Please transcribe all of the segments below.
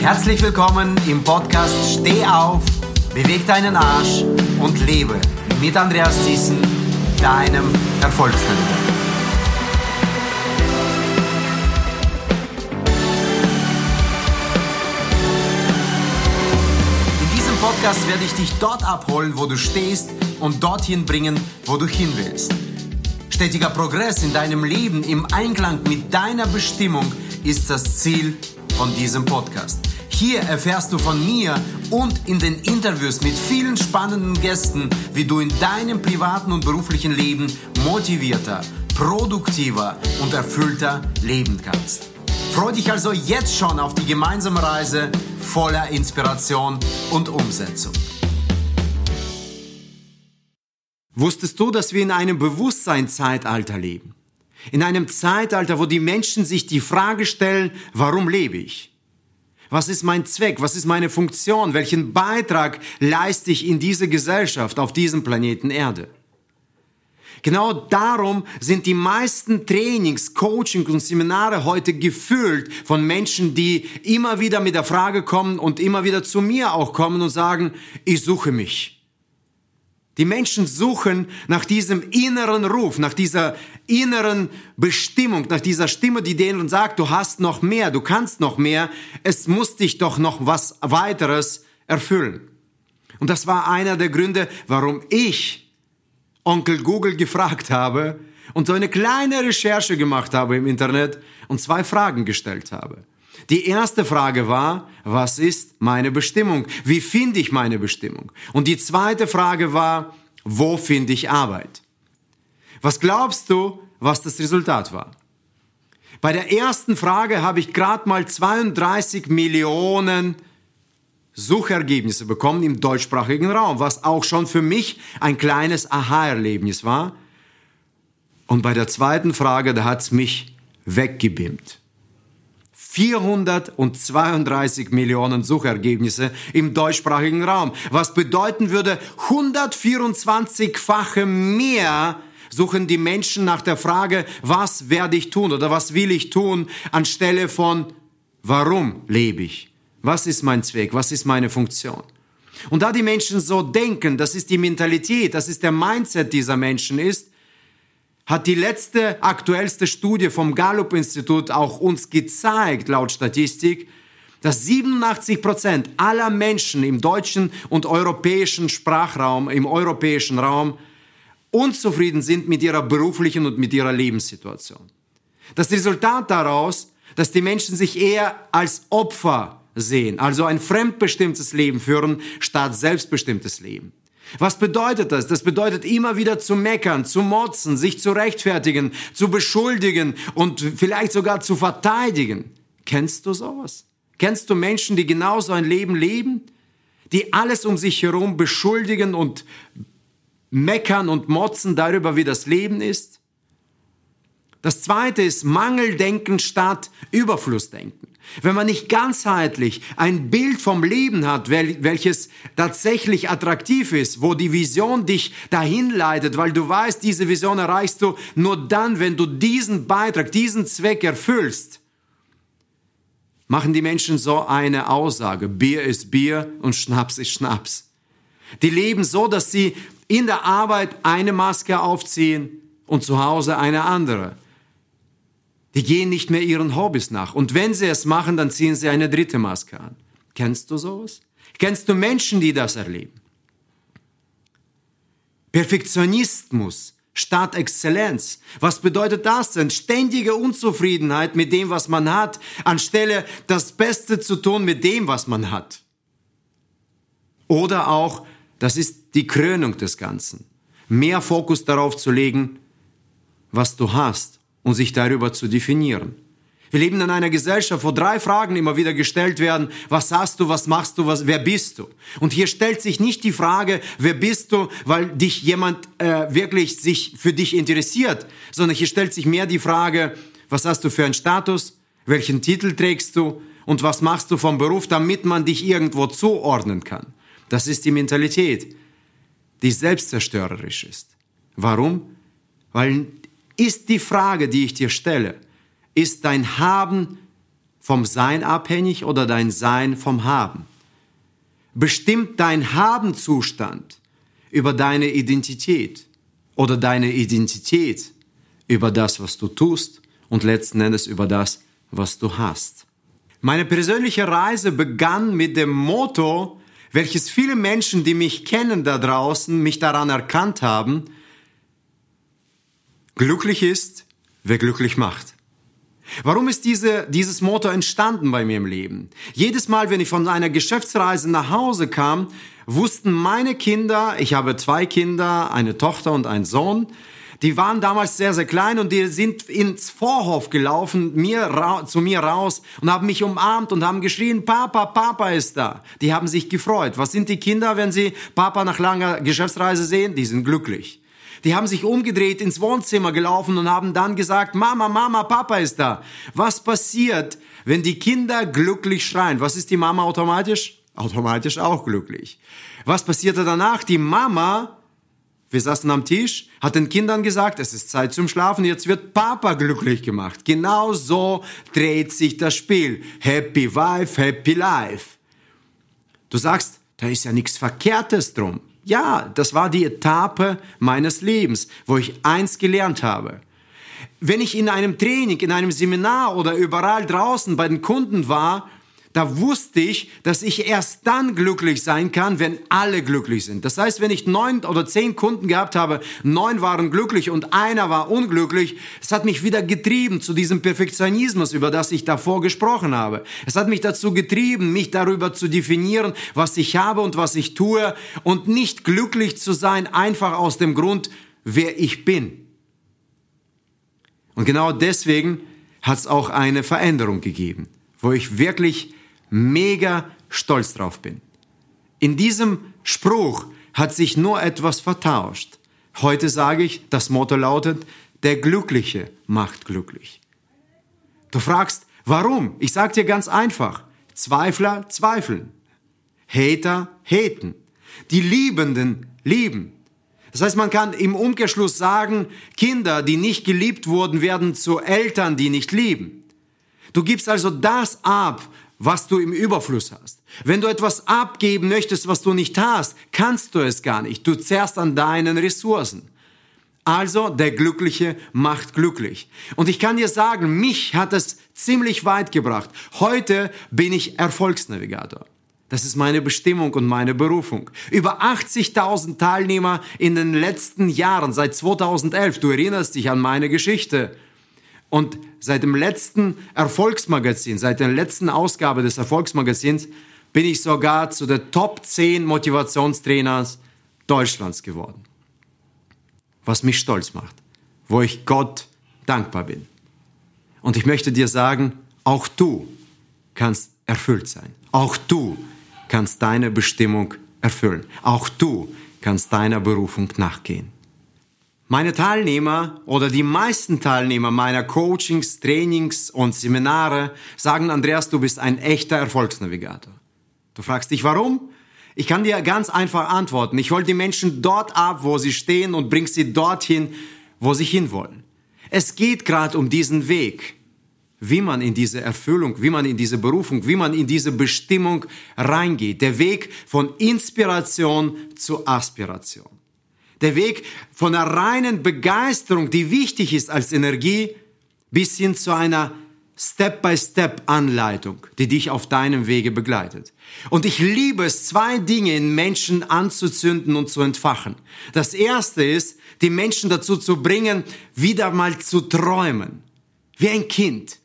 Herzlich willkommen im Podcast Steh auf, beweg deinen Arsch und lebe mit Andreas Thiessen, deinem Erfolgsfilter. In diesem Podcast werde ich dich dort abholen, wo du stehst und dorthin bringen, wo du hin willst. Stetiger Progress in deinem Leben im Einklang mit deiner Bestimmung ist das Ziel von diesem Podcast. Hier erfährst du von mir und in den Interviews mit vielen spannenden Gästen, wie du in deinem privaten und beruflichen Leben motivierter, produktiver und erfüllter leben kannst. Freu dich also jetzt schon auf die gemeinsame Reise voller Inspiration und Umsetzung. Wusstest du, dass wir in einem Bewusstseinszeitalter leben? In einem Zeitalter, wo die Menschen sich die Frage stellen, warum lebe ich? Was ist mein Zweck? Was ist meine Funktion? Welchen Beitrag leiste ich in diese Gesellschaft auf diesem Planeten Erde? Genau darum sind die meisten Trainings, Coaching und Seminare heute gefüllt von Menschen, die immer wieder mit der Frage kommen und immer wieder zu mir auch kommen und sagen, ich suche mich. Die Menschen suchen nach diesem inneren Ruf, nach dieser inneren Bestimmung, nach dieser Stimme, die denen sagt, du hast noch mehr, du kannst noch mehr, es muss dich doch noch was weiteres erfüllen. Und das war einer der Gründe, warum ich Onkel Google gefragt habe und so eine kleine Recherche gemacht habe im Internet und zwei Fragen gestellt habe. Die erste Frage war, was ist meine Bestimmung? Wie finde ich meine Bestimmung? Und die zweite Frage war, wo finde ich Arbeit? Was glaubst du, was das Resultat war? Bei der ersten Frage habe ich gerade mal 32 Millionen Suchergebnisse bekommen im deutschsprachigen Raum, was auch schon für mich ein kleines Aha-Erlebnis war. Und bei der zweiten Frage, da hat es mich weggebimmt. 432 Millionen Suchergebnisse im deutschsprachigen Raum, was bedeuten würde, 124-fache mehr suchen die Menschen nach der Frage, was werde ich tun oder was will ich tun, anstelle von, warum lebe ich? Was ist mein Zweck? Was ist meine Funktion? Und da die Menschen so denken, das ist die Mentalität, das ist der Mindset dieser Menschen ist, hat die letzte aktuellste Studie vom Gallup-Institut auch uns gezeigt, laut Statistik, dass 87 Prozent aller Menschen im deutschen und europäischen Sprachraum, im europäischen Raum, unzufrieden sind mit ihrer beruflichen und mit ihrer Lebenssituation. Das Resultat daraus, dass die Menschen sich eher als Opfer sehen, also ein fremdbestimmtes Leben führen, statt selbstbestimmtes Leben. Was bedeutet das? Das bedeutet immer wieder zu meckern, zu motzen, sich zu rechtfertigen, zu beschuldigen und vielleicht sogar zu verteidigen. Kennst du sowas? Kennst du Menschen, die genauso ein Leben leben? Die alles um sich herum beschuldigen und meckern und motzen darüber, wie das Leben ist? Das zweite ist Mangeldenken statt Überflussdenken. Wenn man nicht ganzheitlich ein Bild vom Leben hat, welches tatsächlich attraktiv ist, wo die Vision dich dahin leitet, weil du weißt, diese Vision erreichst du nur dann, wenn du diesen Beitrag, diesen Zweck erfüllst, machen die Menschen so eine Aussage. Bier ist Bier und Schnaps ist Schnaps. Die leben so, dass sie in der Arbeit eine Maske aufziehen und zu Hause eine andere. Die gehen nicht mehr ihren Hobbys nach. Und wenn sie es machen, dann ziehen sie eine dritte Maske an. Kennst du sowas? Kennst du Menschen, die das erleben? Perfektionismus statt Exzellenz. Was bedeutet das denn? Ständige Unzufriedenheit mit dem, was man hat, anstelle das Beste zu tun mit dem, was man hat. Oder auch, das ist die Krönung des Ganzen, mehr Fokus darauf zu legen, was du hast und sich darüber zu definieren. Wir leben in einer Gesellschaft, wo drei Fragen immer wieder gestellt werden. Was hast du, was machst du, was, wer bist du? Und hier stellt sich nicht die Frage, wer bist du, weil dich jemand äh, wirklich sich für dich interessiert, sondern hier stellt sich mehr die Frage, was hast du für einen Status, welchen Titel trägst du und was machst du vom Beruf, damit man dich irgendwo zuordnen kann. Das ist die Mentalität, die selbstzerstörerisch ist. Warum? Weil ist die Frage, die ich dir stelle, ist dein Haben vom Sein abhängig oder dein Sein vom Haben? Bestimmt dein Habenzustand über deine Identität oder deine Identität über das, was du tust und letzten Endes über das, was du hast? Meine persönliche Reise begann mit dem Motto, welches viele Menschen, die mich kennen da draußen, mich daran erkannt haben, glücklich ist, wer glücklich macht. Warum ist diese, dieses Motto entstanden bei mir im Leben? Jedes Mal, wenn ich von einer Geschäftsreise nach Hause kam, wussten meine Kinder, ich habe zwei Kinder, eine Tochter und einen Sohn, die waren damals sehr, sehr klein und die sind ins Vorhof gelaufen, mir, zu mir raus und haben mich umarmt und haben geschrien, Papa, Papa ist da. Die haben sich gefreut. Was sind die Kinder, wenn sie Papa nach langer Geschäftsreise sehen? Die sind glücklich. Die haben sich umgedreht, ins Wohnzimmer gelaufen und haben dann gesagt, Mama, Mama, Papa ist da. Was passiert, wenn die Kinder glücklich schreien? Was ist die Mama automatisch? Automatisch auch glücklich. Was passierte danach? Die Mama wir saßen am Tisch, hat den Kindern gesagt, es ist Zeit zum Schlafen, jetzt wird Papa glücklich gemacht. Genau so dreht sich das Spiel. Happy Wife, Happy Life. Du sagst, da ist ja nichts Verkehrtes drum. Ja, das war die Etappe meines Lebens, wo ich eins gelernt habe. Wenn ich in einem Training, in einem Seminar oder überall draußen bei den Kunden war, da wusste ich, dass ich erst dann glücklich sein kann, wenn alle glücklich sind. Das heißt, wenn ich neun oder zehn Kunden gehabt habe, neun waren glücklich und einer war unglücklich, es hat mich wieder getrieben zu diesem Perfektionismus, über das ich davor gesprochen habe. Es hat mich dazu getrieben, mich darüber zu definieren, was ich habe und was ich tue und nicht glücklich zu sein, einfach aus dem Grund, wer ich bin. Und genau deswegen hat es auch eine Veränderung gegeben, wo ich wirklich mega stolz drauf bin. In diesem Spruch hat sich nur etwas vertauscht. Heute sage ich, das Motto lautet, der Glückliche macht glücklich. Du fragst, warum? Ich sage dir ganz einfach. Zweifler zweifeln. Hater haten. Die Liebenden lieben. Das heißt, man kann im Umkehrschluss sagen, Kinder, die nicht geliebt wurden, werden zu Eltern, die nicht lieben. Du gibst also das ab, was du im Überfluss hast. Wenn du etwas abgeben möchtest, was du nicht hast, kannst du es gar nicht. Du zerrst an deinen Ressourcen. Also der Glückliche macht glücklich. Und ich kann dir sagen, mich hat es ziemlich weit gebracht. Heute bin ich Erfolgsnavigator. Das ist meine Bestimmung und meine Berufung. Über 80.000 Teilnehmer in den letzten Jahren, seit 2011. Du erinnerst dich an meine Geschichte. Und seit dem letzten Erfolgsmagazin, seit der letzten Ausgabe des Erfolgsmagazins, bin ich sogar zu der Top 10 Motivationstrainers Deutschlands geworden. Was mich stolz macht, wo ich Gott dankbar bin. Und ich möchte dir sagen, auch du kannst erfüllt sein. Auch du kannst deine Bestimmung erfüllen. Auch du kannst deiner Berufung nachgehen. Meine Teilnehmer oder die meisten Teilnehmer meiner Coachings, Trainings und Seminare sagen, Andreas, du bist ein echter Erfolgsnavigator. Du fragst dich, warum? Ich kann dir ganz einfach antworten. Ich hole die Menschen dort ab, wo sie stehen und bring sie dorthin, wo sie hinwollen. Es geht gerade um diesen Weg, wie man in diese Erfüllung, wie man in diese Berufung, wie man in diese Bestimmung reingeht. Der Weg von Inspiration zu Aspiration. Der Weg von einer reinen Begeisterung, die wichtig ist als Energie, bis hin zu einer Step-by-Step-Anleitung, die dich auf deinem Wege begleitet. Und ich liebe es, zwei Dinge in Menschen anzuzünden und zu entfachen. Das erste ist, die Menschen dazu zu bringen, wieder mal zu träumen. Wie ein Kind.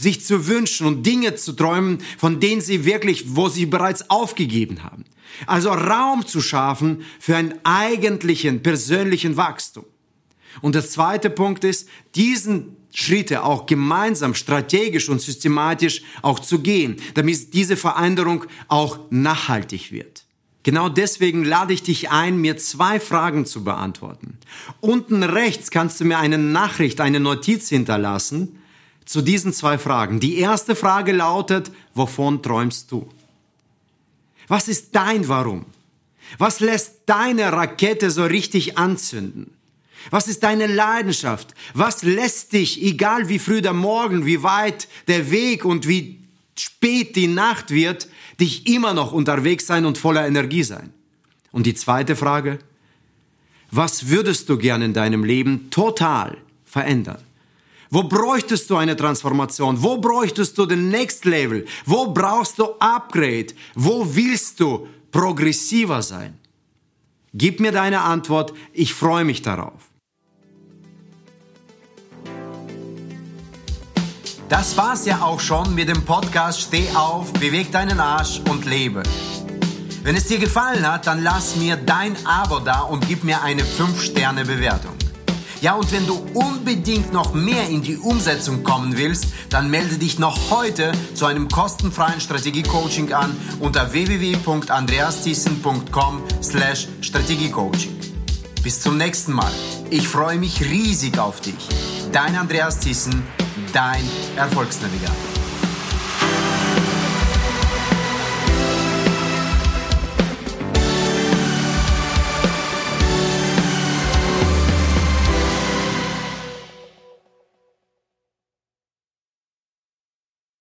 Sich zu wünschen und Dinge zu träumen, von denen sie wirklich, wo sie bereits aufgegeben haben. Also Raum zu schaffen für einen eigentlichen persönlichen Wachstum. Und der zweite Punkt ist, diesen Schritte auch gemeinsam strategisch und systematisch auch zu gehen, damit diese Veränderung auch nachhaltig wird. Genau deswegen lade ich dich ein, mir zwei Fragen zu beantworten. Unten rechts kannst du mir eine Nachricht, eine Notiz hinterlassen zu diesen zwei Fragen. Die erste Frage lautet, wovon träumst du? Was ist dein Warum? Was lässt deine Rakete so richtig anzünden? Was ist deine Leidenschaft? Was lässt dich, egal wie früh der Morgen, wie weit der Weg und wie spät die Nacht wird, dich immer noch unterwegs sein und voller Energie sein. Und die zweite Frage, was würdest du gern in deinem Leben total verändern? Wo bräuchtest du eine Transformation? Wo bräuchtest du den Next Level? Wo brauchst du Upgrade? Wo willst du progressiver sein? Gib mir deine Antwort, ich freue mich darauf. Das war's ja auch schon mit dem Podcast Steh auf, beweg deinen Arsch und lebe. Wenn es dir gefallen hat, dann lass mir dein Abo da und gib mir eine 5-Sterne-Bewertung. Ja, und wenn du unbedingt noch mehr in die Umsetzung kommen willst, dann melde dich noch heute zu einem kostenfreien Strategiecoaching an unter www.andreastiessen.com slash Strategiecoaching. Bis zum nächsten Mal. Ich freue mich riesig auf dich. Dein Andreas Thyssen, dein Erfolgsnavigator.